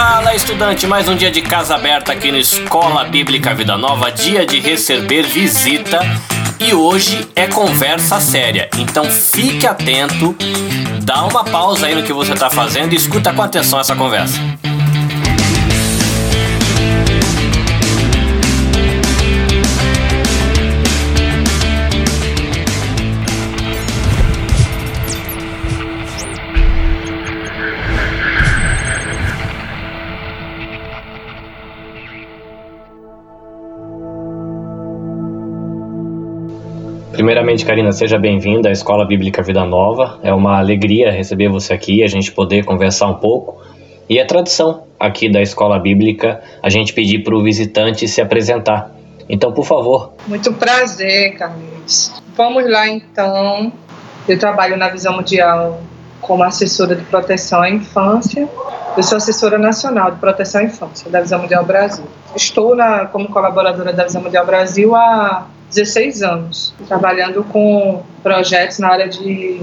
Fala, estudante! Mais um dia de casa aberta aqui no Escola Bíblica Vida Nova, dia de receber visita. E hoje é conversa séria, então fique atento, dá uma pausa aí no que você está fazendo e escuta com atenção essa conversa. Primeiramente, Karina, seja bem-vinda à Escola Bíblica Vida Nova. É uma alegria receber você aqui, a gente poder conversar um pouco. E é tradição aqui da Escola Bíblica a gente pedir para o visitante se apresentar. Então, por favor. Muito prazer, Carlos. Vamos lá, então. Eu trabalho na Visão Mundial como assessora de proteção à infância. Eu sou assessora nacional de proteção à infância da Visão Mundial Brasil. Estou na, como colaboradora da Visão Mundial Brasil há 16 anos, trabalhando com projetos na área de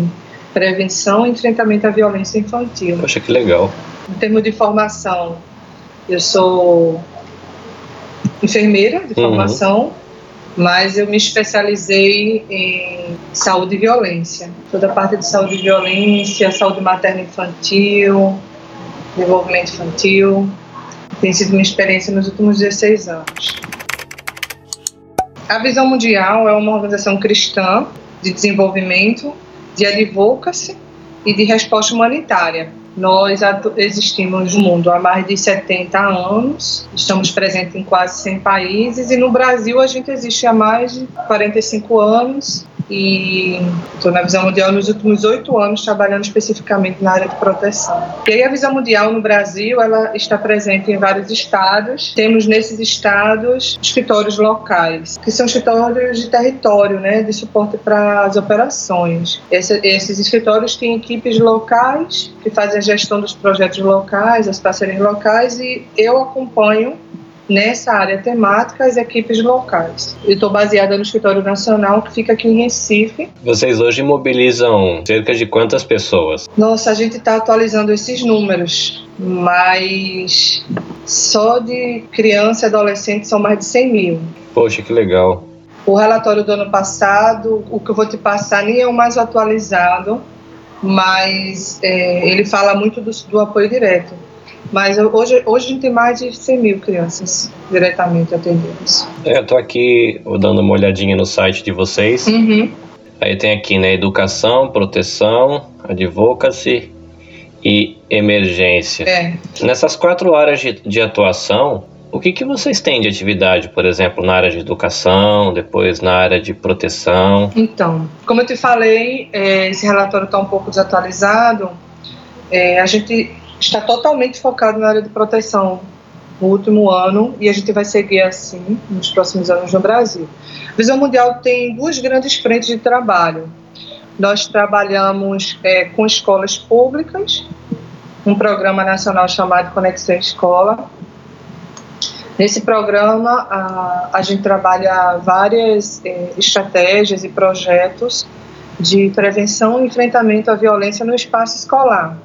prevenção e enfrentamento à violência infantil. Poxa, que legal. Em termos de formação, eu sou enfermeira de uhum. formação, uhum. mas eu me especializei em saúde e violência. Toda a parte de saúde e violência, saúde materna infantil, desenvolvimento infantil. Tem sido uma experiência nos últimos 16 anos. A Visão Mundial é uma organização cristã de desenvolvimento, de advocacy e de resposta humanitária. Nós existimos no mundo há mais de 70 anos, estamos presentes em quase 100 países e no Brasil a gente existe há mais de 45 anos e estou na Visão Mundial nos últimos oito anos trabalhando especificamente na área de proteção. E aí a Visão Mundial no Brasil ela está presente em vários estados. Temos nesses estados escritórios locais, que são escritórios de território, né, de suporte para as operações. Esse, esses escritórios têm equipes locais que fazem a gestão dos projetos locais, as parcerias locais e eu acompanho nessa área temática as equipes locais. Eu estou baseada no escritório nacional que fica aqui em Recife. Vocês hoje mobilizam cerca de quantas pessoas? Nossa, a gente está atualizando esses números, mas só de criança e adolescente são mais de 100 mil. Poxa, que legal. O relatório do ano passado, o que eu vou te passar nem é o mais atualizado, mas é, ele fala muito do, do apoio direto mas hoje, hoje a gente tem mais de 100 mil crianças diretamente atendidas. Eu estou aqui dando uma olhadinha no site de vocês. Uhum. Aí tem aqui, né, educação, proteção, advocacy e emergência. É. Nessas quatro áreas de, de atuação, o que, que vocês têm de atividade, por exemplo, na área de educação, depois na área de proteção? Então, como eu te falei, é, esse relatório está um pouco desatualizado. É, a gente está totalmente focado na área de proteção no último ano e a gente vai seguir assim nos próximos anos no Brasil. A Visão Mundial tem duas grandes frentes de trabalho. Nós trabalhamos é, com escolas públicas, um programa nacional chamado Conexão Escola. Nesse programa, a, a gente trabalha várias é, estratégias e projetos de prevenção e enfrentamento à violência no espaço escolar.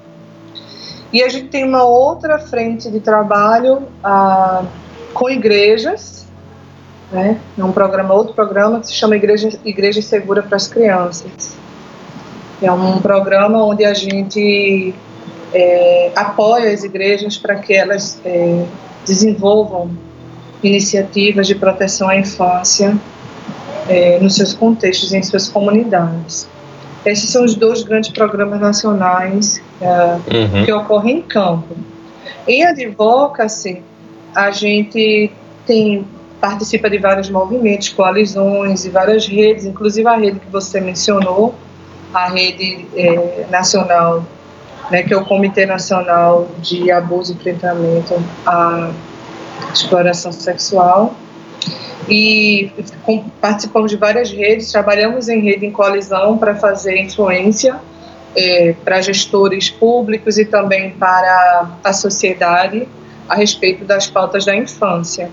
E a gente tem uma outra frente de trabalho ah, com igrejas, né? É um programa, outro programa que se chama Igreja, Igreja Segura para as Crianças. É um programa onde a gente é, apoia as igrejas para que elas é, desenvolvam iniciativas de proteção à infância é, nos seus contextos, em suas comunidades. Esses são os dois grandes programas nacionais uh, uhum. que ocorrem em campo. Em advocacy, a gente tem participa de vários movimentos, coalizões e várias redes, inclusive a rede que você mencionou, a rede é, nacional, né, que é o Comitê Nacional de Abuso e Enfrentamento à Exploração Sexual, e com, participamos de várias redes, trabalhamos em rede em coalizão para fazer influência é, para gestores públicos e também para a sociedade a respeito das pautas da infância.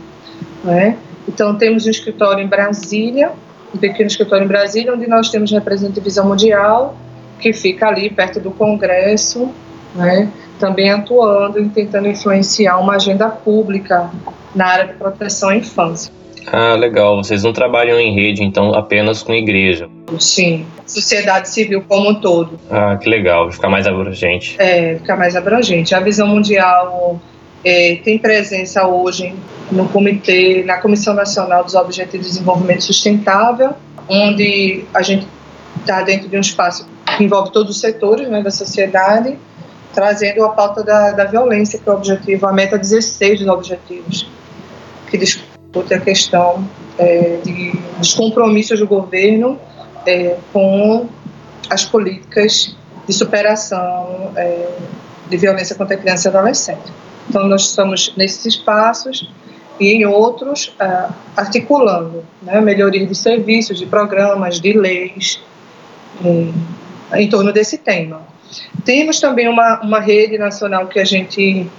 Né? Então, temos um escritório em Brasília, um pequeno escritório em Brasília, onde nós temos representatividade mundial, que fica ali perto do Congresso, né? também atuando e tentando influenciar uma agenda pública na área de proteção à infância. Ah, legal. Vocês não trabalham em rede, então, apenas com igreja. Sim, sociedade civil como um todo. Ah, que legal. Ficar mais abrangente. É, ficar mais abrangente. A visão mundial é, tem presença hoje no comitê, na Comissão Nacional dos Objetivos de Desenvolvimento Sustentável, onde a gente está dentro de um espaço que envolve todos os setores né, da sociedade, trazendo a pauta da, da violência, que é o objetivo, a meta 16 dos objetivos, que discute a questão é, de, dos compromissos do governo é, com as políticas de superação é, de violência contra a criança e adolescente. Então, nós estamos nesses espaços e em outros uh, articulando né, melhoria de serviços, de programas, de leis em, em torno desse tema. Temos também uma, uma rede nacional que a gente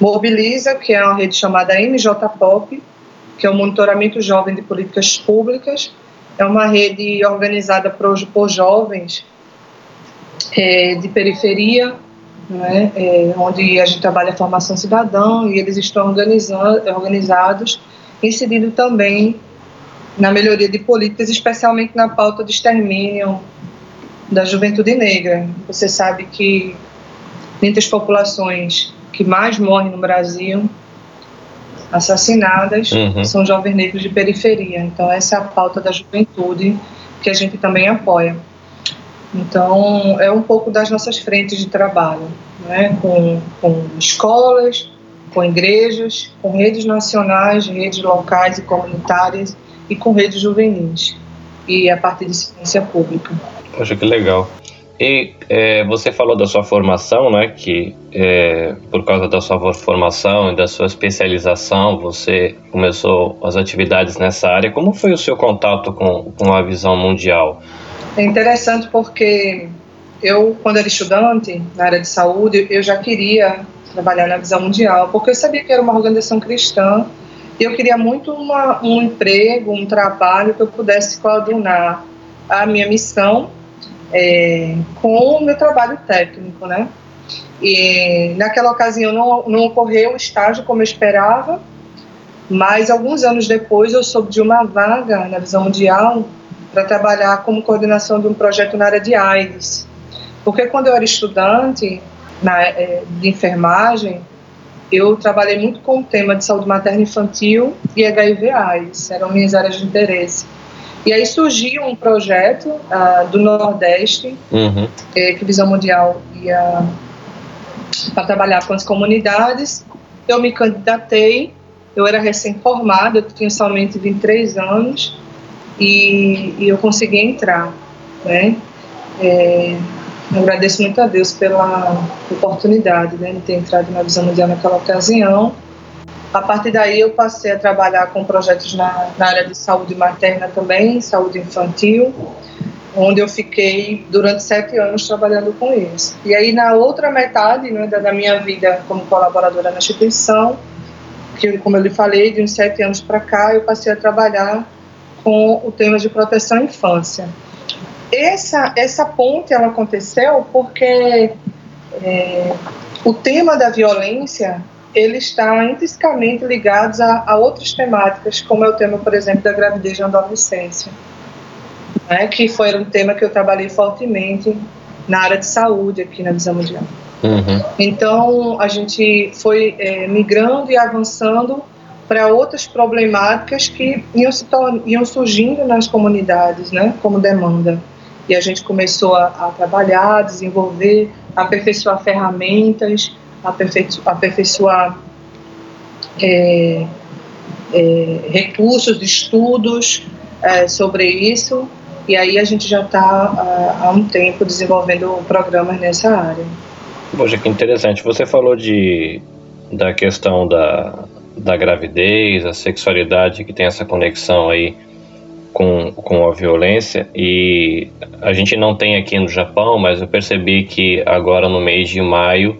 mobiliza, que é uma rede chamada MJPOP, que é o Monitoramento Jovem de Políticas Públicas. É uma rede organizada por, por jovens é, de periferia, né, é, onde a gente trabalha a formação cidadã e eles estão organizados, incidindo também na melhoria de políticas, especialmente na pauta de extermínio da juventude negra. Você sabe que entre as populações que mais morrem no Brasil, assassinadas, uhum. são jovens negros de periferia. Então, essa é a pauta da juventude que a gente também apoia. Então, é um pouco das nossas frentes de trabalho, né? com, com escolas, com igrejas, com redes nacionais, redes locais e comunitárias e com redes juvenis e a partir de ciência pública. Poxa, que legal. E é, você falou da sua formação, né? Que é, por causa da sua formação e da sua especialização, você começou as atividades nessa área. Como foi o seu contato com, com a visão mundial? É interessante porque eu, quando era estudante na área de saúde, eu já queria trabalhar na visão mundial, porque eu sabia que era uma organização cristã e eu queria muito uma, um emprego, um trabalho que eu pudesse coadunar a minha missão é, com o meu trabalho técnico, né? E naquela ocasião não, não ocorreu o estágio como eu esperava, mas alguns anos depois eu soube de uma vaga na visão mundial para trabalhar como coordenação de um projeto na área de AIDS. Porque quando eu era estudante na, é, de enfermagem, eu trabalhei muito com o tema de saúde materna infantil e HIV/AIDS, eram minhas áreas de interesse. E aí surgiu um projeto uh, do Nordeste, uhum. que Visão Mundial ia para trabalhar com as comunidades. Eu me candidatei, eu era recém-formada, eu tinha somente 23 anos, e, e eu consegui entrar, né? É, agradeço muito a Deus pela oportunidade né, de ter entrado na Visão Mundial naquela ocasião. A partir daí eu passei a trabalhar com projetos na, na área de saúde materna também, saúde infantil, onde eu fiquei durante sete anos trabalhando com eles. E aí na outra metade né, da, minha vida como colaboradora na instituição, que como eu lhe falei, de uns sete anos para cá, eu passei a trabalhar com o tema de proteção à infância. Essa, essa ponte ela aconteceu porque é, o tema da violência ele está intrinsecamente ligado a, a, outras temáticas, como é o tema, por exemplo, da gravidez na adolescência, né, que foi um tema que eu trabalhei fortemente na área de saúde aqui na Visão Mundial. Uhum. Então, a gente foi é, migrando e avançando para outras problemáticas que iam, iam surgindo nas comunidades, né, como demanda. E a gente começou a, a trabalhar, desenvolver, aperfeiçoar ferramentas, aperfeiçoar, aperfeiçoar é, é, recursos de estudos é, sobre isso. E aí a gente já está há um tempo desenvolvendo programas nessa área. Poxa, que interessante. Você falou de, da questão da, da gravidez, a sexualidade que tem essa conexão aí com, com a violência e a gente não tem aqui no Japão, mas eu percebi que agora no mês de maio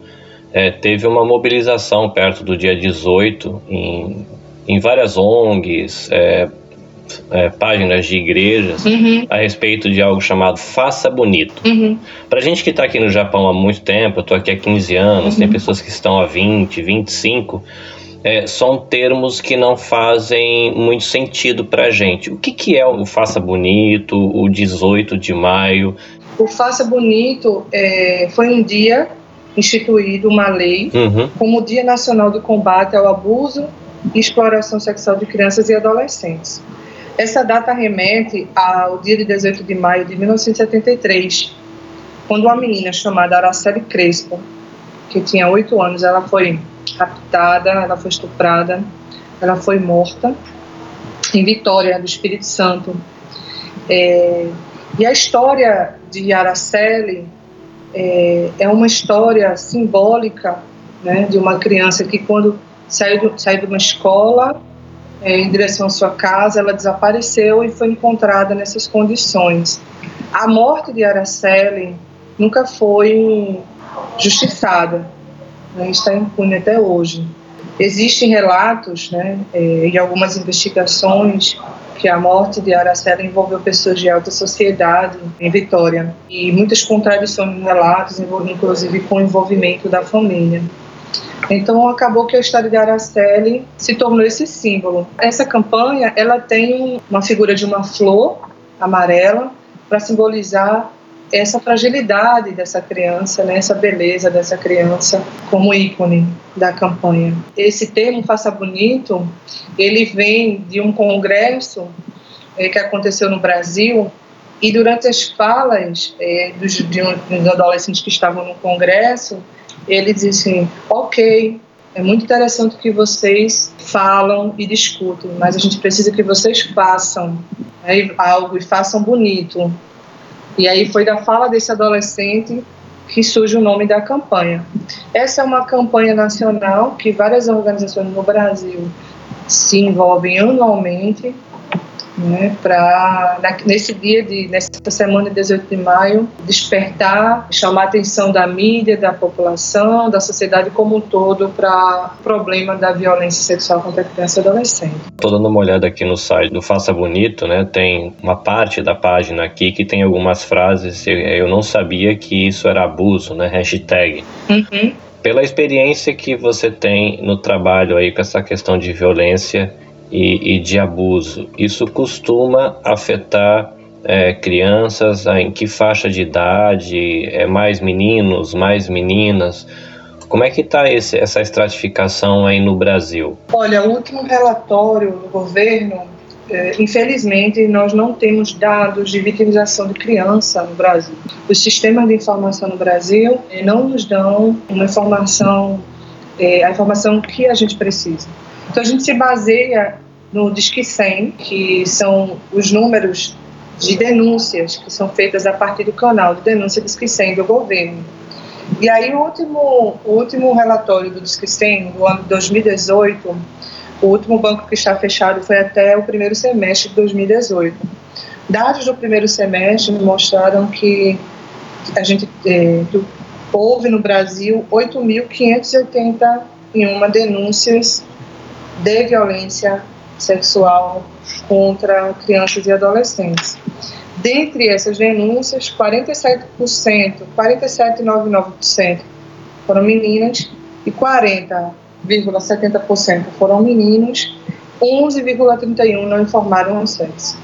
é, teve uma mobilização perto do dia 18 em, em várias ONGs, é, é, páginas de igrejas uhum. a respeito de algo chamado Faça Bonito. Uhum. Para gente que está aqui no Japão há muito tempo, eu estou aqui há 15 anos, uhum. tem pessoas que estão há 20, 25, é, são termos que não fazem muito sentido para a gente. O que, que é o Faça Bonito, o 18 de maio? O Faça Bonito é, foi um dia instituído, uma lei, uhum. como o Dia Nacional do Combate ao Abuso e Exploração Sexual de Crianças e Adolescentes. Essa data remete ao dia de 18 de maio de 1973, quando uma menina chamada Araceli Crespo, que tinha oito anos, ela foi raptada, ela foi estuprada, ela foi morta em Vitória do Espírito Santo. É, e a história de Araceli é, é uma história simbólica né, de uma criança que quando saiu, saiu de uma escola é, em direção à sua casa, ela desapareceu e foi encontrada nessas condições. A morte de Araceli nunca foi justiçada, né, está impune até hoje. Existem relatos né, é, e algumas investigações que a morte de Araceli envolveu pessoas de alta sociedade em Vitória e muitas contradições nos relatos, inclusive com o envolvimento da família. Então acabou que a história de Araceli se tornou esse símbolo. Essa campanha ela tem uma figura de uma flor amarela para simbolizar essa fragilidade dessa criança, né, essa beleza dessa criança como ícone da campanha. Esse termo faça bonito, ele vem de um congresso é, que aconteceu no Brasil e durante as falas é, dos, de um, dos adolescentes que estavam no congresso, ele disse assim, ok, é muito interessante que vocês falam e discutem, mas a gente precisa que vocês façam né, algo e façam bonito. E aí foi da fala desse adolescente que surge o nome da campanha. Essa é uma campanha nacional que várias organizações no Brasil se envolvem anualmente né, para nesse dia de nessa semana de 18 de maio despertar, chamar a atenção da mídia, da população, da sociedade como um todo para o problema da violência sexual contra a criança e adolescente. Estou dando uma olhada aqui no site do Faça Bonito, né? Tem uma parte da página aqui que tem algumas frases. Eu não sabia que isso era abuso, né? Hashtag. Uhum. Pela experiência que você tem no trabalho aí com essa questão de violência e, e de abuso. Isso costuma afetar é, crianças em que faixa de idade? É mais meninos, mais meninas? Como é que está essa estratificação aí no Brasil? Olha, o último relatório do governo, é, infelizmente, nós não temos dados de vitimização de criança no Brasil. Os sistemas de informação no Brasil é, não nos dão uma informação, é, a informação que a gente precisa. Então a gente se baseia no Disque 100, que são os números de denúncias que são feitas a partir do canal de denúncia Disque 100 do governo. E aí o último, o último relatório do Disque 100, do ano de 2018, o último banco que está fechado foi até o primeiro semestre de 2018. Dados do primeiro semestre mostraram que a gente que houve no Brasil 8.581 denúncias de violência sexual contra crianças e adolescentes. Dentre essas denúncias, 47%, 47,99% foram meninas e 40,70% foram meninos, 11,31% não informaram o sexo.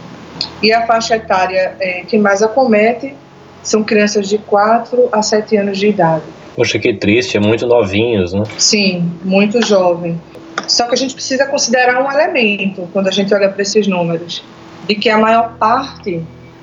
E a faixa etária é, que mais acomete são crianças de 4 a 7 anos de idade. Poxa, que triste, é muito novinhos, né? Sim, muito jovem. Só que a gente precisa considerar um elemento quando a gente olha para esses números, de que a maior parte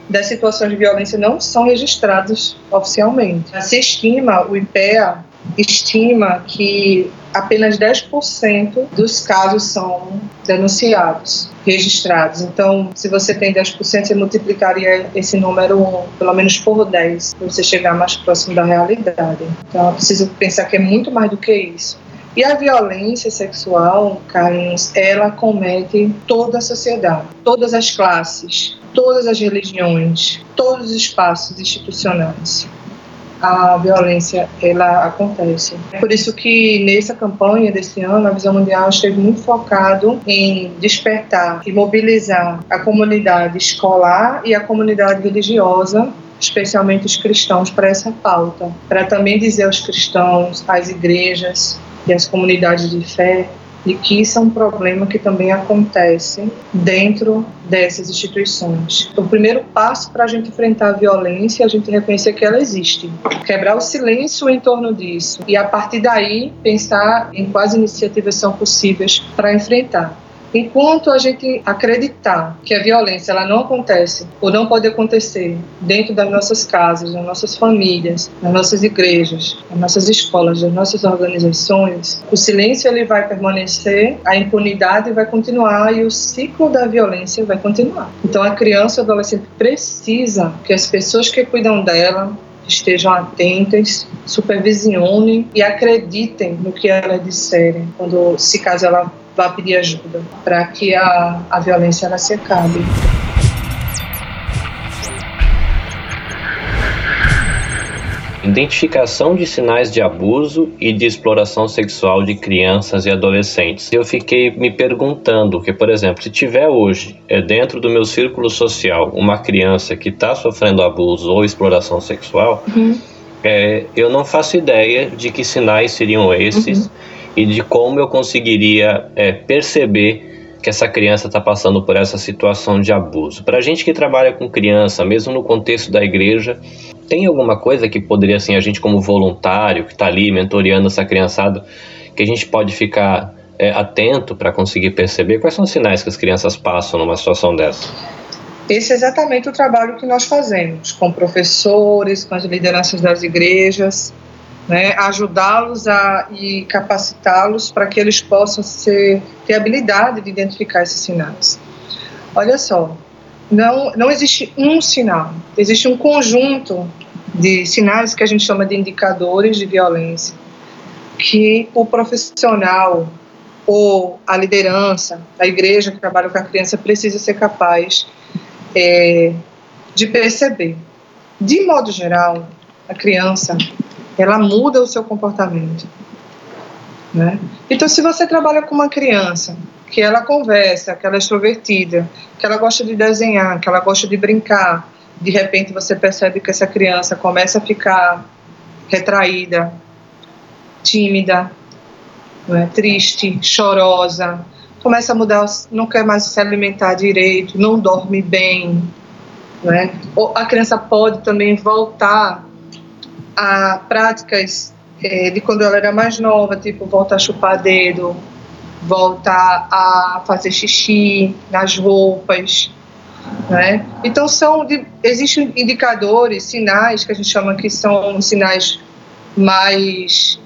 das situações de violência não são registradas oficialmente. Se estima, o IPEA estima que apenas 10% dos casos são denunciados, registrados. Então, se você tem 10%, você multiplicaria esse número pelo menos por 10, para você chegar mais próximo da realidade. Então, eu preciso pensar que é muito mais do que isso. E a violência sexual, Carlos, ela comete toda a sociedade, todas as classes, todas as religiões, todos os espaços institucionais. a violência ela acontece. Por isso que nessa campanha desse ano a Visão Mundial esteve muito focado em despertar e mobilizar a comunidade escolar e a comunidade religiosa especialmente os cristãos, para essa pauta, para também dizer aos cristãos, às igrejas e às comunidades de fé de que isso é um problema que também acontece dentro dessas instituições. O primeiro passo para a gente enfrentar a violência é a gente reconhecer que ela existe, quebrar o silêncio em torno disso e a partir daí pensar em quais iniciativas são possíveis para enfrentar. Enquanto a gente acreditar que a violência ela não acontece ou não pode acontecer dentro das nossas casas, das nossas famílias, das nossas igrejas, das nossas escolas, das nossas organizações, o silêncio ele vai permanecer, a impunidade vai continuar e o ciclo da violência vai continuar. Então a criança adolescente precisa que as pessoas que cuidam dela estejam atentas, supervisionem e acreditem no que elas disserem, quando se caso ela vá pedir ajuda, para que a, a violência ela se acabe. Identificação de sinais de abuso e de exploração sexual de crianças e adolescentes. Eu fiquei me perguntando que, por exemplo, se tiver hoje é dentro do meu círculo social uma criança que está sofrendo abuso ou exploração sexual, uhum. é, eu não faço ideia de que sinais seriam esses. Uhum e de como eu conseguiria é, perceber que essa criança está passando por essa situação de abuso. Para a gente que trabalha com criança, mesmo no contexto da igreja, tem alguma coisa que poderia, assim, a gente como voluntário que está ali mentoreando essa criançada, que a gente pode ficar é, atento para conseguir perceber quais são os sinais que as crianças passam numa situação dessa? Esse é exatamente o trabalho que nós fazemos com professores, com as lideranças das igrejas, né, ajudá-los a e capacitá-los para que eles possam ser, ter habilidade de identificar esses sinais. Olha só, não, não existe um sinal, existe um conjunto de sinais que a gente chama de indicadores de violência, que o profissional ou a liderança, a igreja que trabalha com a criança precisa ser capaz é, de perceber. De modo geral, a criança ela muda o seu comportamento. Né? Então, se você trabalha com uma criança que ela conversa, que ela é extrovertida, que ela gosta de desenhar, que ela gosta de brincar, de repente você percebe que essa criança começa a ficar retraída, tímida, é? triste, chorosa, começa a mudar, não quer mais se alimentar direito, não dorme bem, né? Ou a criança pode também voltar a práticas é, de quando ela era mais nova, tipo voltar a chupar dedo, voltar a fazer xixi nas roupas, né? Então são existem indicadores, sinais que a gente chama que são sinais mais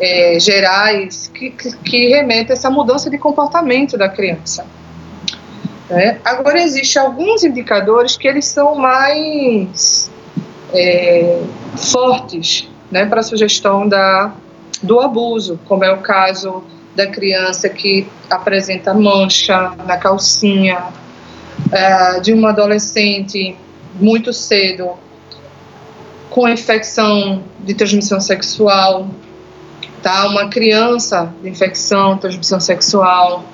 é, gerais que, que, que remetem a essa mudança de comportamento da criança. Né? Agora existem alguns indicadores que eles são mais é, fortes né, para a sugestão da, do abuso, como é o caso da criança que apresenta mancha na calcinha, é, de uma adolescente muito cedo com infecção de transmissão sexual, tá? Uma criança de infecção, transmissão sexual,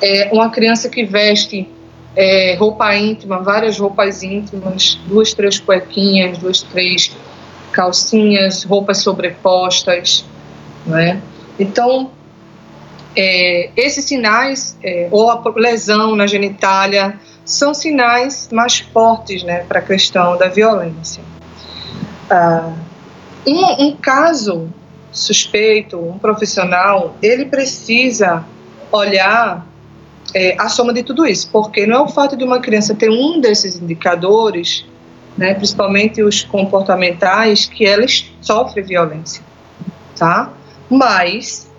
é uma criança que veste é, roupa íntima, várias roupas íntimas, duas, três cuequinhas, duas, três calcinhas, roupas sobrepostas, né? Então, é, esses sinais, é, ou a lesão na genitália, são sinais mais fortes né, para a questão da violência. Ah, um, um caso suspeito, um profissional, ele precisa olhar é, a soma de tudo isso, porque não é o fato de uma criança ter um desses indicadores, né, principalmente os comportamentais, que ela sofre violência, tá? Mas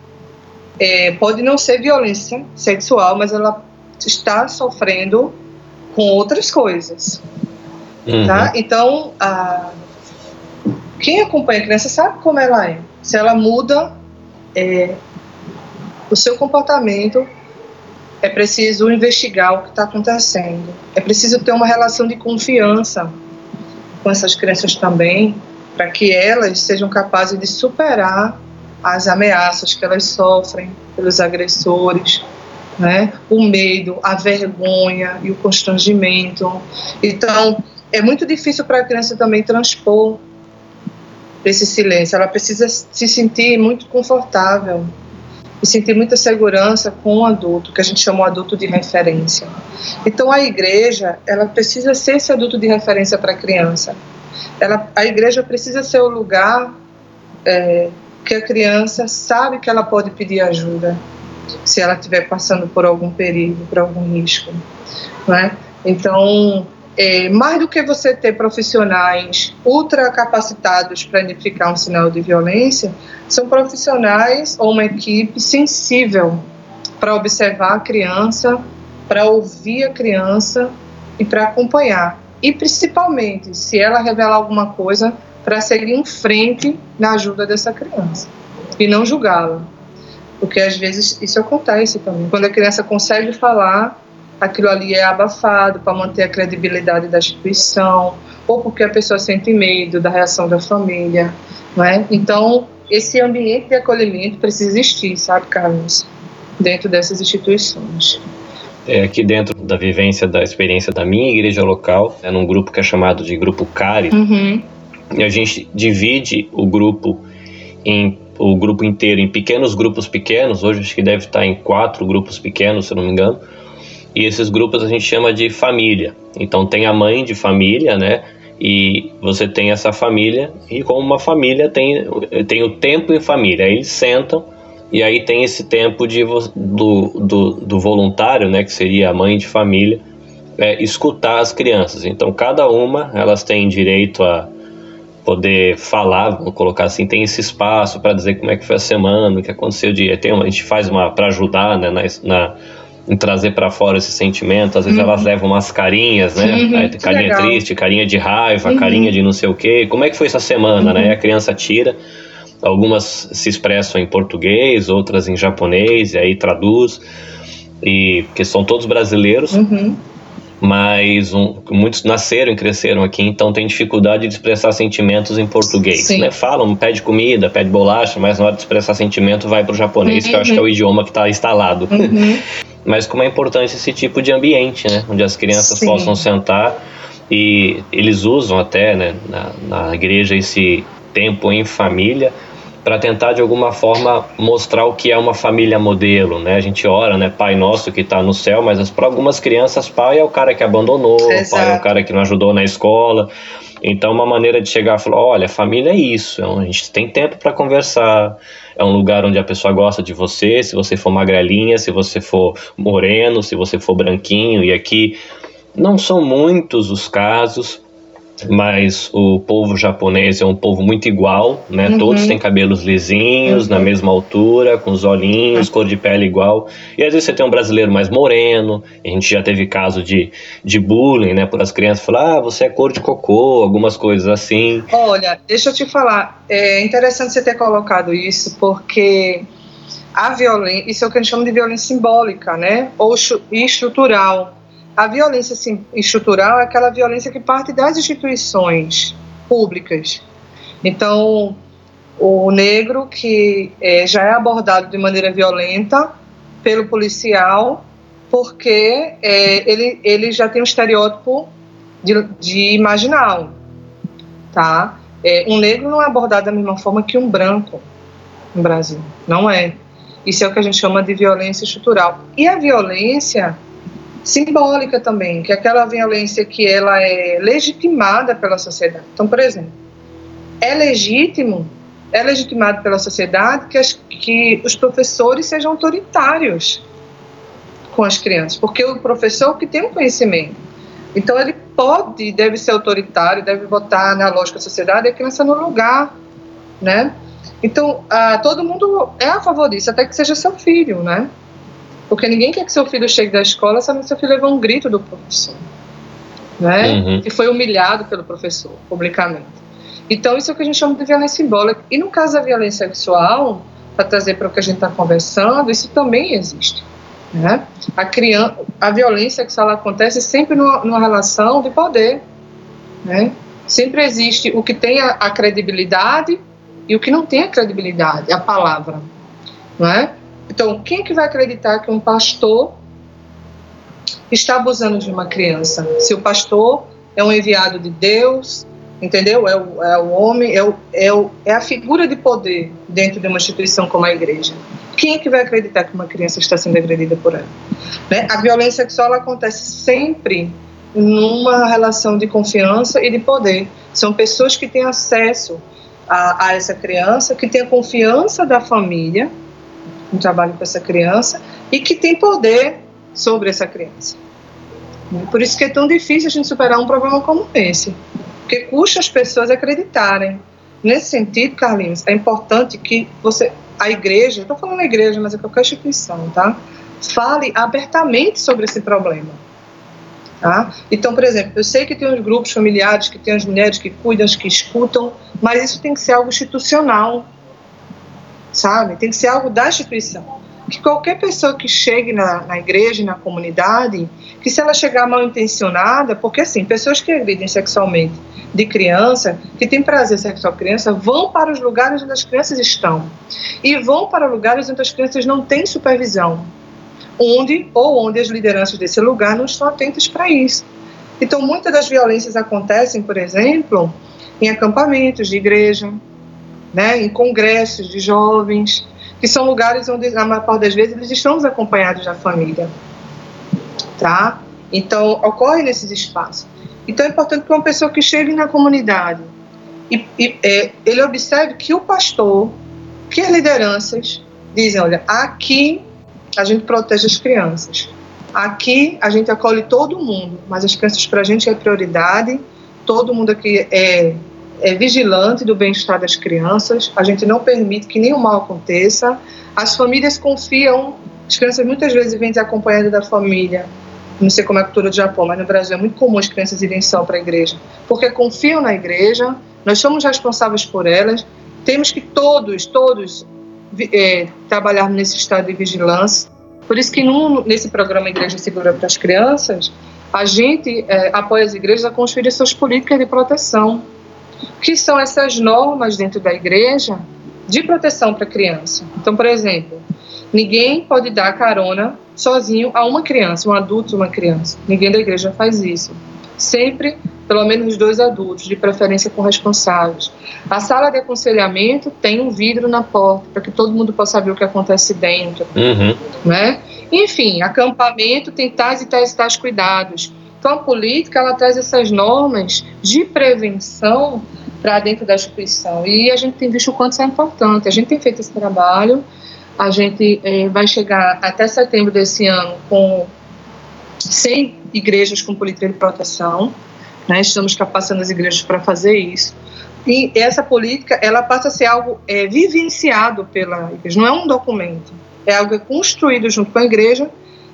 é, pode não ser violência sexual, mas ela está sofrendo com outras coisas, uhum. tá? Então, a, quem acompanha a criança sabe como ela é. Se ela muda é, o seu comportamento é preciso investigar o que está acontecendo. É preciso ter uma relação de confiança com essas crianças também, para que elas sejam capazes de superar as ameaças que elas sofrem pelos agressores, né? o medo, a vergonha e o constrangimento. Então, é muito difícil para a criança também transpor esse silêncio. Ela precisa se sentir muito confortável e sentir muita segurança com o adulto, que a gente chama o adulto de referência. Então, a igreja, ela precisa ser esse adulto de referência para a criança. Ela, a igreja precisa ser o lugar é, que a criança sabe que ela pode pedir ajuda se ela estiver passando por algum perigo, por algum risco. Né? Então, é, mais do que você ter profissionais ultra capacitados para identificar um sinal de violência, são profissionais ou uma equipe sensível para observar a criança, para ouvir a criança e para acompanhar. E principalmente, se ela revelar alguma coisa, para seguir em frente na ajuda dessa criança e não julgá-la. Porque às vezes isso acontece também. Quando a criança consegue falar, aquilo ali é abafado para manter a credibilidade da instituição, ou porque a pessoa sente medo da reação da família, não é? Então, esse ambiente de acolhimento precisa existir, sabe, Carlos, dentro dessas instituições. É, aqui dentro da vivência da experiência da minha igreja local, é num grupo que é chamado de Grupo CARI, uhum. e a gente divide o grupo em o grupo inteiro em pequenos grupos pequenos, hoje acho que deve estar em quatro grupos pequenos, se não me engano, e esses grupos a gente chama de família. Então tem a mãe de família, né? E você tem essa família, e como uma família tem, tem o tempo em família. Aí eles sentam, e aí tem esse tempo de, do, do, do voluntário, né? Que seria a mãe de família, é, escutar as crianças. Então cada uma, elas têm direito a poder falar, vamos colocar assim, tem esse espaço para dizer como é que foi a semana, o que aconteceu dia. Tem uma, a gente faz uma para ajudar, né? na, na em trazer para fora esse sentimento. Às vezes uhum. elas levam umas carinhas, né? Uhum, carinha legal. triste, carinha de raiva, uhum. carinha de não sei o quê. Como é que foi essa semana, né? Uhum. A criança tira. Algumas se expressam em português, outras em japonês, e aí traduz. E que são todos brasileiros. Uhum. Mas um, muitos nasceram e cresceram aqui, então tem dificuldade de expressar sentimentos em português. Né? Falam, pede comida, pede bolacha, mas na hora de expressar sentimento vai para o japonês, que eu acho que é o uhum. idioma que está instalado. mas como é importante esse tipo de ambiente, né? Onde as crianças Sim. possam sentar e eles usam até né, na, na igreja esse tempo em família para tentar de alguma forma mostrar o que é uma família modelo, né? A gente ora, né, Pai Nosso que está no céu, mas para algumas crianças pai é o cara que abandonou, Exato. pai é o cara que não ajudou na escola. Então uma maneira de chegar e falar, olha, família é isso, é a gente tem tempo para conversar, é um lugar onde a pessoa gosta de você, se você for magrelinha, se você for moreno, se você for branquinho, e aqui não são muitos os casos, mas o povo japonês é um povo muito igual, né? Uhum. Todos têm cabelos lisinhos, uhum. na mesma altura, com os olhinhos, cor de pele igual. E às vezes você tem um brasileiro mais moreno, a gente já teve caso de, de bullying, né? Por as crianças falar, ah, você é cor de cocô, algumas coisas assim. Olha, deixa eu te falar, é interessante você ter colocado isso, porque a violência, isso é o que a gente chama de violência simbólica, né? Ou estrutural a violência assim, estrutural é aquela violência que parte das instituições públicas. Então, o negro que é, já é abordado de maneira violenta pelo policial, porque é, ele, ele já tem um estereótipo de, de marginal, tá? É, um negro não é abordado da mesma forma que um branco no Brasil, não é. Isso é o que a gente chama de violência estrutural. E a violência simbólica também, que é aquela violência que ela é legitimada pela sociedade. Então, por exemplo, é legítimo, é legitimado pela sociedade que, as, que os professores sejam autoritários com as crianças, porque o professor que tem um conhecimento, então ele pode, deve ser autoritário, deve botar na lógica da sociedade a criança no lugar, né? Então, ah, todo mundo é a favor disso, até que seja seu filho, né? Porque ninguém quer que seu filho chegue da escola sabendo que seu filho levou um grito do professor. Né? Uhum. E foi humilhado pelo professor, publicamente. Então, isso é o que a gente chama de violência simbólica. E no caso da violência sexual, para trazer para o que a gente está conversando, isso também existe. Né? A, criança, a violência sexual acontece sempre numa, numa relação de poder. Né? Sempre existe o que tem a, a credibilidade e o que não tem a credibilidade, a palavra, não é? Então, quem que vai acreditar que um pastor está abusando de uma criança? Se o pastor é um enviado de Deus, entendeu? É o, é o homem, é, o, é, o, é a figura de poder dentro de uma instituição como a igreja. Quem é que vai acreditar que uma criança está sendo agredida por ela? Né? A violência sexual acontece sempre numa relação de confiança e de poder. São pessoas que têm acesso a, a essa criança, que têm a confiança da família, no trabalho com essa criança, e que têm poder sobre essa criança. Por isso que é tão difícil a gente superar um problema como esse, porque custa as pessoas acreditarem. Nesse sentido, Carlinhos, é importante que você, a igreja, estou falando a igreja, mas é qualquer instituição, tá? Fale abertamente sobre esse problema. Tá? Então, por exemplo, eu sei que tem os grupos familiares, que tem as mulheres que cuidam, que escutam, mas isso tem que ser algo institucional, sabe? Tem que ser algo da instituição. Que qualquer pessoa que chegue na, na igreja, na comunidade, que se ela chegar mal intencionada, porque assim, pessoas que agridem sexualmente de criança, que têm prazer sexual criança, vão para os lugares onde as crianças estão. E vão para lugares onde as crianças não têm supervisão onde ou onde as lideranças desse lugar não estão atentas para isso. Então, muitas das violências acontecem, por exemplo, em acampamentos de igreja, né, em congressos de jovens, que são lugares onde, na maior parte das vezes, eles estão acompanhados da família. Tá? Então, ocorre nesses espaços. Então, é importante que uma pessoa que chegue na comunidade e, e é, ele observe que o pastor, que as lideranças dizem: olha, aqui a gente protege as crianças. Aqui a gente acolhe todo mundo, mas as crianças para a gente é prioridade. Todo mundo aqui é, é vigilante do bem-estar das crianças. A gente não permite que nenhum mal aconteça. As famílias confiam. As crianças muitas vezes vêm acompanhadas da família. Não sei como é a cultura do Japão, mas no Brasil é muito comum as crianças irem só para a igreja, porque confiam na igreja. Nós somos responsáveis por elas. Temos que todos, todos é, trabalhar nesse estado de vigilância. Por isso que nesse programa Igreja Segura para as Crianças, a gente é, apoia as igrejas a construir suas políticas de proteção, que são essas normas dentro da igreja de proteção para a criança. Então, por exemplo, ninguém pode dar carona sozinho a uma criança, um adulto uma criança. Ninguém da igreja faz isso. Sempre pelo menos dois adultos, de preferência com responsáveis. A sala de aconselhamento tem um vidro na porta para que todo mundo possa ver o que acontece dentro, uhum. né? Enfim, acampamento tem tais e tais e tais cuidados. Então a política ela traz essas normas de prevenção para dentro da instituição e a gente tem visto o quanto isso é importante. A gente tem feito esse trabalho. A gente eh, vai chegar até setembro desse ano com 100 igrejas com política de proteção. Né? Estamos capacitando as igrejas para fazer isso. E essa política, ela passa a ser algo é, vivenciado pela igreja, não é um documento, é algo construído junto com a igreja,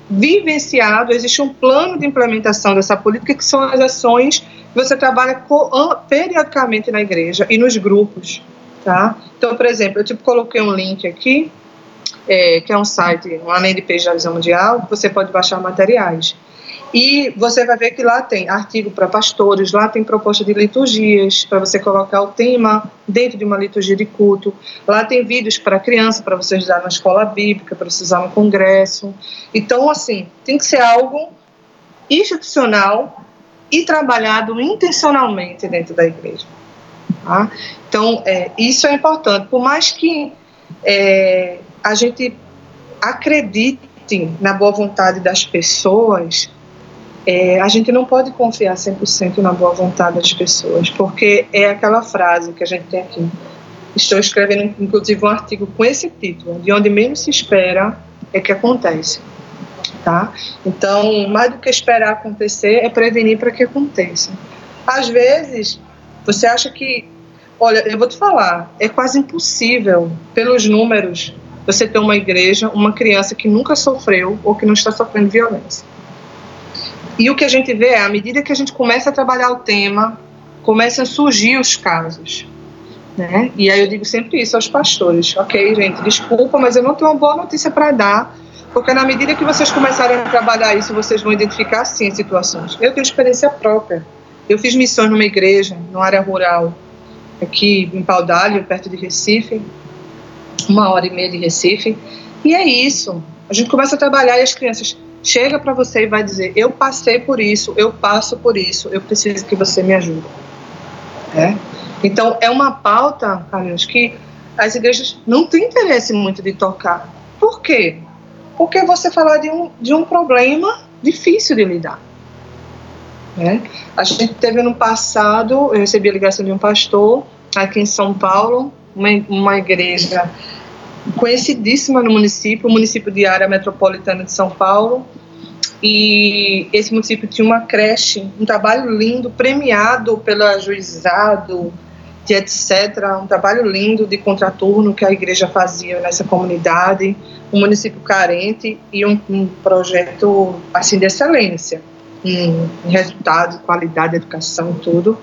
vivenciado, existe um plano de implementação dessa política, que são as ações que você trabalha periodicamente na igreja e nos grupos, tá? Então, por exemplo, eu tipo, coloquei um link aqui, é, que é um site, um além de da Mundial, que você pode baixar materiais. E você vai ver que lá tem artigo para pastores, lá tem proposta de liturgias, para você colocar o tema dentro de uma liturgia de culto. Lá tem vídeos para criança, para você usar na escola bíblica, para você usar no congresso. Então, assim, tem que ser algo institucional e trabalhado intencionalmente dentro da igreja. Tá? Então, é, isso é importante. Por mais que é, a gente acredite na boa vontade das pessoas, é, a gente não pode confiar 100% na boa vontade das pessoas, porque é aquela frase que a gente tem aqui. Estou escrevendo, inclusive, um artigo com esse título: De onde menos se espera é que acontece. Tá? Então, mais do que esperar acontecer, é prevenir para que aconteça. Às vezes, você acha que. Olha, eu vou te falar, é quase impossível, pelos números, você ter uma igreja, uma criança que nunca sofreu ou que não está sofrendo violência. E o que a gente vê é, à medida que a gente começa a trabalhar o tema, começam a surgir os casos. Né? E aí eu digo sempre isso aos pastores: ok, gente, desculpa, mas eu não tenho uma boa notícia para dar, porque na medida que vocês começarem a trabalhar isso, vocês vão identificar sim situações. Eu tenho experiência própria Eu fiz missões numa igreja, numa área rural, aqui em Paudalho, perto de Recife, uma hora e meia de Recife, e é isso. A gente começa a trabalhar e as crianças chega para você e vai dizer: eu passei por isso, eu passo por isso, eu preciso que você me ajude. É? Então é uma pauta, Carlos, que as igrejas não têm interesse muito de tocar. Por quê? Porque você falar de um, de um problema difícil de lidar. Né? A gente teve no passado, eu recebi a ligação de um pastor aqui em São Paulo, uma, uma igreja conhecidíssima no município, o município de área metropolitana de São Paulo. E esse município tinha uma creche, um trabalho lindo, premiado pelo juizado, de etc. Um trabalho lindo de contraturno que a igreja fazia nessa comunidade, um município carente e um, um projeto assim de excelência em resultado, qualidade, educação, tudo.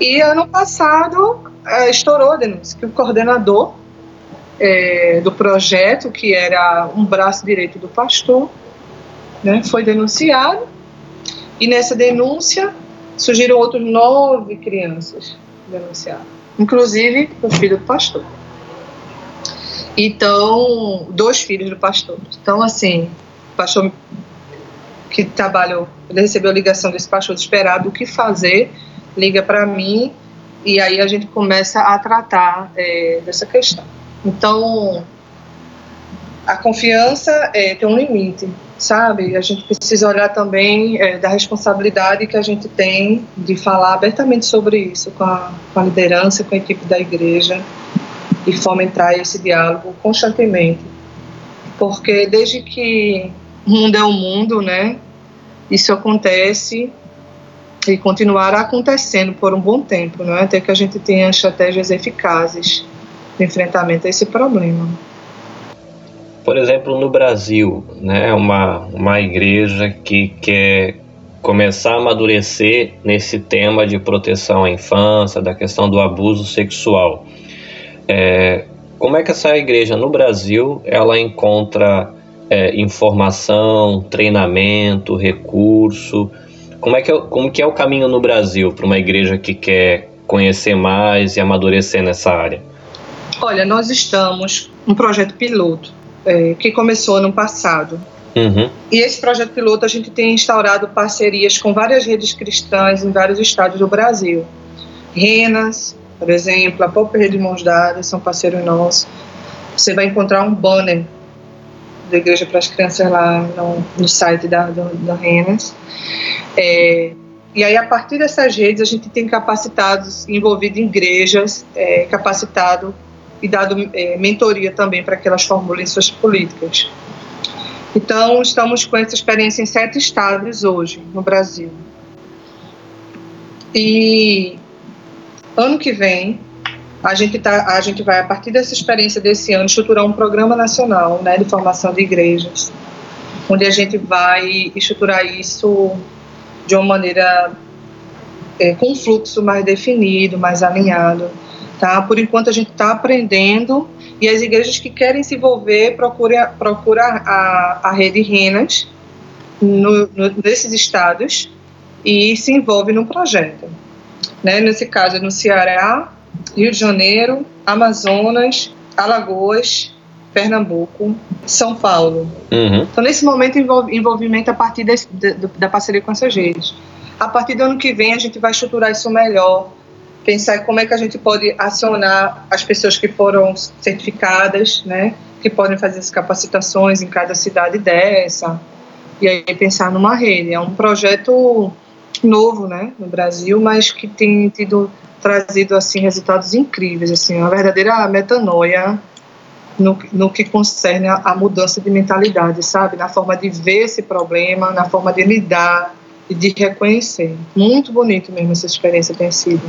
E ano passado é, estourou a denúncia que o coordenador é, do projeto, que era um braço direito do pastor, né, foi denunciado. E nessa denúncia surgiram outros nove crianças denunciadas, inclusive o filho do pastor. Então, dois filhos do pastor. Então, assim, o pastor que trabalhou, ele recebeu a ligação desse pastor desesperado, o que fazer, liga para mim e aí a gente começa a tratar é, dessa questão. Então, a confiança é, tem um limite, sabe? A gente precisa olhar também é, da responsabilidade que a gente tem de falar abertamente sobre isso com a, com a liderança, com a equipe da igreja e fomentar esse diálogo constantemente. Porque desde que o mundo é o mundo, né? Isso acontece e continuará acontecendo por um bom tempo, não é? Até que a gente tenha estratégias eficazes de enfrentamento a esse problema. Por exemplo, no Brasil, né, uma, uma igreja que quer começar a amadurecer nesse tema de proteção à infância, da questão do abuso sexual. É, como é que essa igreja no Brasil ela encontra é, informação, treinamento, recurso? Como é, que é, como que é o caminho no Brasil para uma igreja que quer conhecer mais e amadurecer nessa área? Olha, nós estamos um projeto piloto é, que começou ano passado. Uhum. E esse projeto piloto a gente tem instaurado parcerias com várias redes cristãs em vários estados do Brasil. Renas, por exemplo, a própria Rede Mãos Dadas são parceiros nossos. Você vai encontrar um banner da Igreja para as Crianças lá no, no site da, do, da Renas. É, e aí, a partir dessas redes, a gente tem capacitados, envolvido em igrejas, é, capacitado e dado é, mentoria também para que elas formulem suas políticas. Então, estamos com essa experiência em sete estados hoje, no Brasil. E ano que vem, a gente, tá, a gente vai, a partir dessa experiência desse ano, estruturar um programa nacional né, de formação de igrejas, onde a gente vai estruturar isso de uma maneira é, com fluxo mais definido, mais alinhado Tá? Por enquanto a gente está aprendendo e as igrejas que querem se envolver procuram procura a, a rede Renas no, no, nesses estados e se envolve no projeto. Né? Nesse caso, no Ceará, Rio de Janeiro, Amazonas, Alagoas, Pernambuco, São Paulo. Uhum. Então, nesse momento, envolvimento a partir desse, de, da parceria com essas redes. A partir do ano que vem, a gente vai estruturar isso melhor, pensar como é que a gente pode acionar as pessoas que foram certificadas, né, que podem fazer as capacitações em cada cidade dessa, e aí pensar numa rede. É um projeto novo, né, no Brasil, mas que tem tido trazido assim resultados incríveis, assim, uma verdadeira metanoia no, no que concerne a, a mudança de mentalidade, sabe, na forma de ver esse problema, na forma de lidar e de reconhecer. Muito bonito mesmo essa experiência tem sido.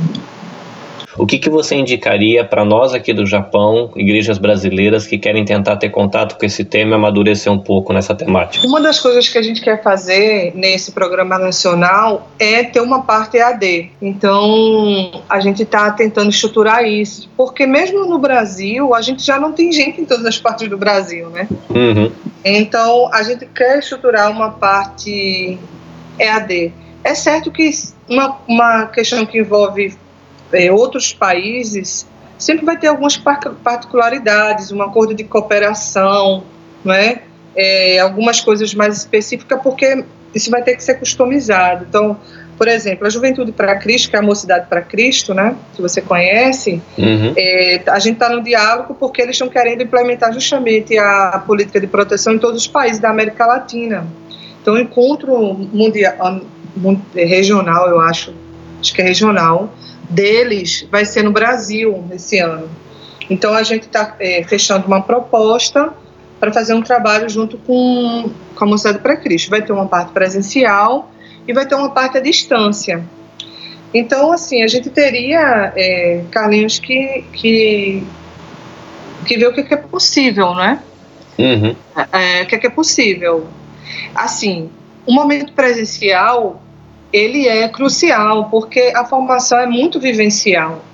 O que, que você indicaria para nós aqui do Japão, igrejas brasileiras que querem tentar ter contato com esse tema e amadurecer um pouco nessa temática? Uma das coisas que a gente quer fazer nesse programa nacional é ter uma parte EAD. Então, a gente está tentando estruturar isso, porque mesmo no Brasil, a gente já não tem gente em todas as partes do Brasil, né? Uhum. Então, a gente quer estruturar uma parte EAD É certo que uma, uma questão que envolve é, outros países sempre vai ter algumas particularidades, um acordo de cooperação, não é? é algumas coisas mais específicas, porque isso vai ter que ser customizado. Então, por exemplo, a Juventude para Cristo, que é a Mocidade para Cristo, né, que você conhece, uhum. é, a gente está no diálogo porque eles estão querendo implementar justamente a política de proteção em todos os países da América Latina. Então, o encontro mundial, regional, eu acho, acho que é regional, deles vai ser no Brasil esse ano. Então, a gente está é, fechando uma proposta para fazer um trabalho junto com, com a Mocidade para Cristo. Vai ter uma parte presencial e vai ter uma parte à distância. Então, assim, a gente teria, é, Carlinhos, que, que, que ver o que é possível, né? Uhum. É, o que é possível. Assim, o momento presencial, ele é crucial, porque a formação é muito vivencial.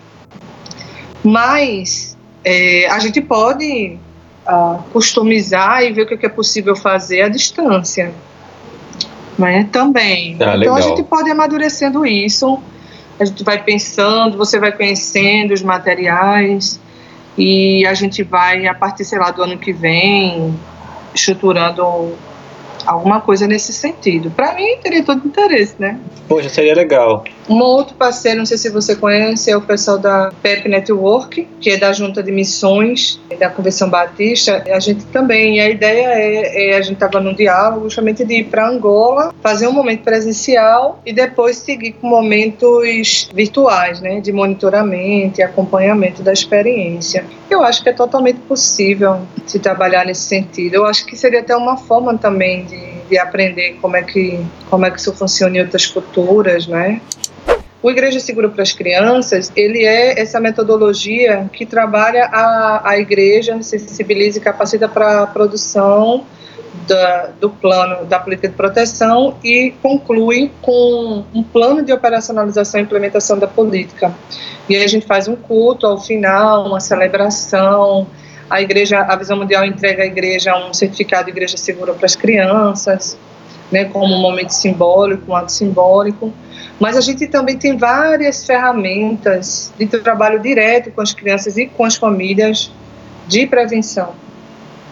Mas é, a gente pode uh, customizar e ver o que é possível fazer à distância né? Também. Ah, então a gente pode ir amadurecendo isso, a gente vai pensando, você vai conhecendo os materiais e a gente vai, a partir, sei lá, do ano que vem, estruturando alguma coisa nesse sentido. Para mim, teria todo interesse, né? Poxa, seria legal. Um outro parceiro, não sei se você conhece, é o pessoal da PEP Network, que é da Junta de Missões da Convenção Batista. A gente também, a ideia é, é a gente estava num diálogo justamente de ir para Angola, fazer um momento presencial e depois seguir com momentos virtuais, né, de monitoramento e acompanhamento da experiência. Eu acho que é totalmente possível se trabalhar nesse sentido. Eu acho que seria até uma forma também de, de aprender como é que como é que isso funciona em outras culturas, né? O Igreja Segura para as Crianças, ele é essa metodologia que trabalha a, a igreja, sensibiliza e capacita para a produção da, do plano da política de proteção e conclui com um plano de operacionalização e implementação da política. E aí a gente faz um culto ao final, uma celebração. A igreja, a Visão Mundial entrega à igreja um certificado de igreja segura para as crianças, né, como um momento simbólico, um ato simbólico. Mas a gente também tem várias ferramentas de trabalho direto com as crianças e com as famílias de prevenção.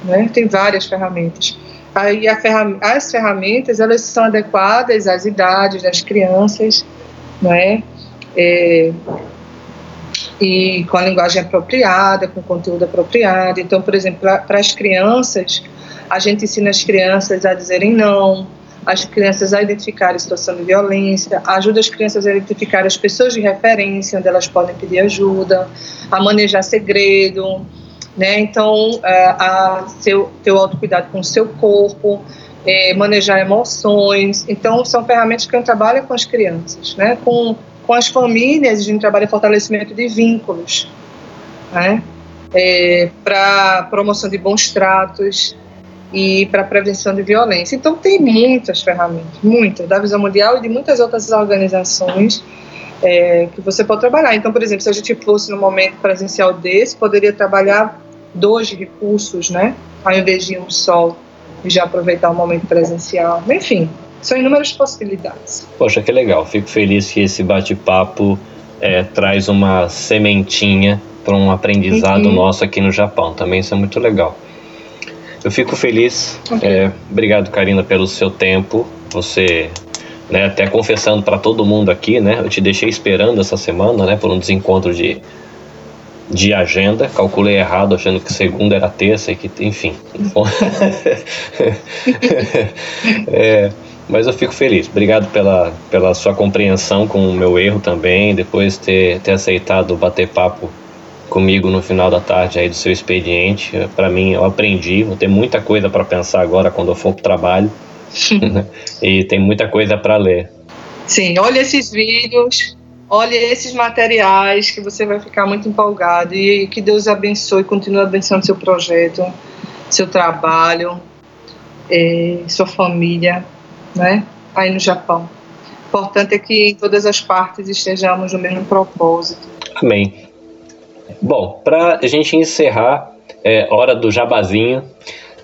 Né? Tem várias ferramentas. Aí ferram as ferramentas elas são adequadas às idades das crianças, né? É, e com a linguagem apropriada, com conteúdo apropriado. Então, por exemplo, para as crianças, a gente ensina as crianças a dizerem não, as crianças a identificarem a situação de violência, ajuda as crianças a identificar as pessoas de referência onde elas podem pedir ajuda, a manejar segredo, né? Então, é, a seu, ter o autocuidado com o seu corpo, é, manejar emoções. Então, são ferramentas que a gente trabalha com as crianças, né? Com, com as famílias, a gente trabalha fortalecimento de vínculos, né? É, para promoção de bons tratos, e para prevenção de violência. Então tem muitas ferramentas, muitas, da Visão Mundial e de muitas outras organizações é, que você pode trabalhar. Então, por exemplo, se a gente fosse no momento presencial desse, poderia trabalhar dois recursos, né, ao invés de um só, e já aproveitar o momento presencial. Enfim, são inúmeras possibilidades. Poxa, que legal. Fico feliz que esse bate-papo é, traz uma sementinha para um aprendizado uhum. nosso aqui no Japão. Também isso é muito legal. Eu fico feliz. Okay. É, obrigado, Karina, pelo seu tempo. Você, né, até confessando para todo mundo aqui, né, eu te deixei esperando essa semana, né, por um desencontro de, de agenda. Calculei errado, achando que segunda era terça e que, enfim. é, mas eu fico feliz. Obrigado pela, pela sua compreensão com o meu erro também. Depois ter, ter aceitado bater papo comigo no final da tarde aí do seu expediente. Para mim, eu aprendi, vou ter muita coisa para pensar agora quando eu for para o trabalho. e tem muita coisa para ler. Sim, olha esses vídeos, olha esses materiais que você vai ficar muito empolgado e que Deus abençoe, continue abençoando seu projeto, seu trabalho, eh, sua família, né? Aí no Japão. O importante é que em todas as partes estejamos no mesmo propósito. Amém. Bom, para a gente encerrar, é hora do jabazinho.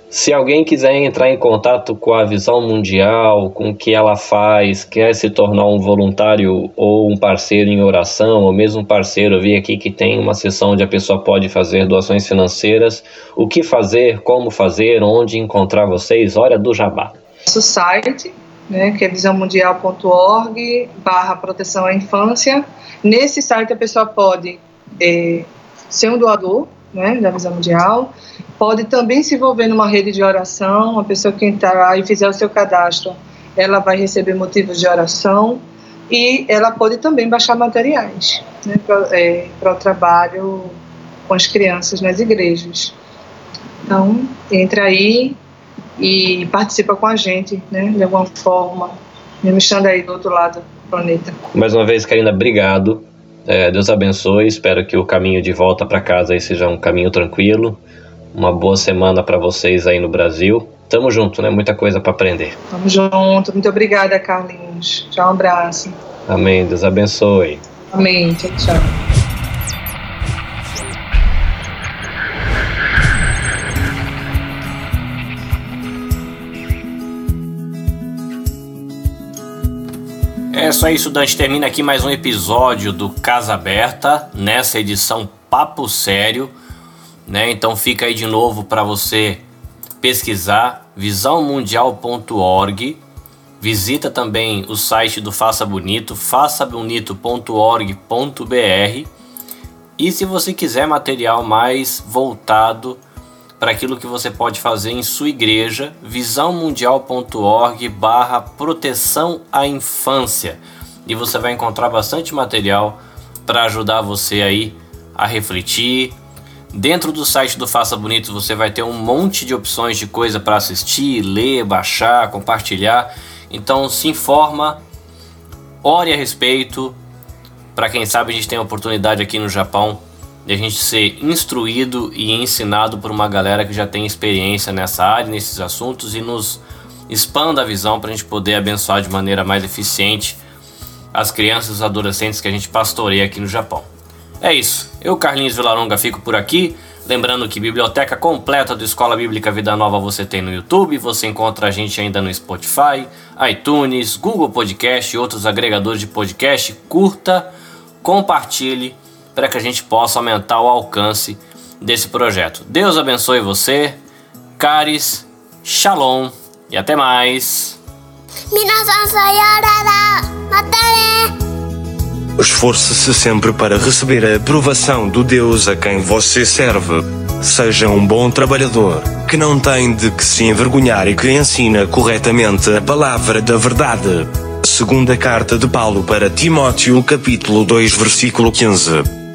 Se alguém quiser entrar em contato com a Visão Mundial, com o que ela faz, quer se tornar um voluntário ou um parceiro em oração, ou mesmo um parceiro, eu vi aqui que tem uma sessão onde a pessoa pode fazer doações financeiras. O que fazer, como fazer, onde encontrar vocês? Hora do jabá. Nosso site, né, que é visãomundial.org barra proteção à infância. Nesse site a pessoa pode é, ser um doador né, da Visão Mundial, pode também se envolver numa rede de oração, a pessoa que entrar e fizer o seu cadastro, ela vai receber motivos de oração e ela pode também baixar materiais né, para é, o trabalho com as crianças nas igrejas. Então, entra aí e participa com a gente, né, de alguma forma, mesmo estando aí do outro lado do planeta. Mais uma vez, Karina, obrigado. É, Deus abençoe. Espero que o caminho de volta para casa aí seja um caminho tranquilo. Uma boa semana para vocês aí no Brasil. Tamo junto, né? Muita coisa para aprender. Tamo junto. Muito obrigada, Carlinhos. Tchau, um abraço. Amém. Deus abençoe. Amém. Tchau, tchau. É só isso, Dan. termina aqui mais um episódio do Casa Aberta, nessa edição Papo Sério né? Então fica aí de novo para você pesquisar visãomundial.org. Visita também o site do Faça Bonito, façabonito.org.br. E se você quiser material mais voltado para aquilo que você pode fazer em sua igreja, visãomundial.org barra proteção à infância. E você vai encontrar bastante material para ajudar você aí a refletir, Dentro do site do Faça Bonito você vai ter um monte de opções de coisa para assistir, ler, baixar, compartilhar. Então se informa, ore a respeito. Para quem sabe a gente tem a oportunidade aqui no Japão de a gente ser instruído e ensinado por uma galera que já tem experiência nessa área, nesses assuntos e nos expanda a visão para a gente poder abençoar de maneira mais eficiente as crianças e os adolescentes que a gente pastoreia aqui no Japão. É isso. Eu, Carlinhos Vilaronga, fico por aqui. Lembrando que biblioteca completa do Escola Bíblica Vida Nova você tem no YouTube, você encontra a gente ainda no Spotify, iTunes, Google Podcast e outros agregadores de podcast. Curta, compartilhe para que a gente possa aumentar o alcance desse projeto. Deus abençoe você, caris, shalom e até mais. Esforce-se sempre para receber a aprovação do Deus a quem você serve. Seja um bom trabalhador, que não tem de que se envergonhar e que ensina corretamente a palavra da verdade. Segunda carta de Paulo para Timóteo, capítulo 2, versículo 15.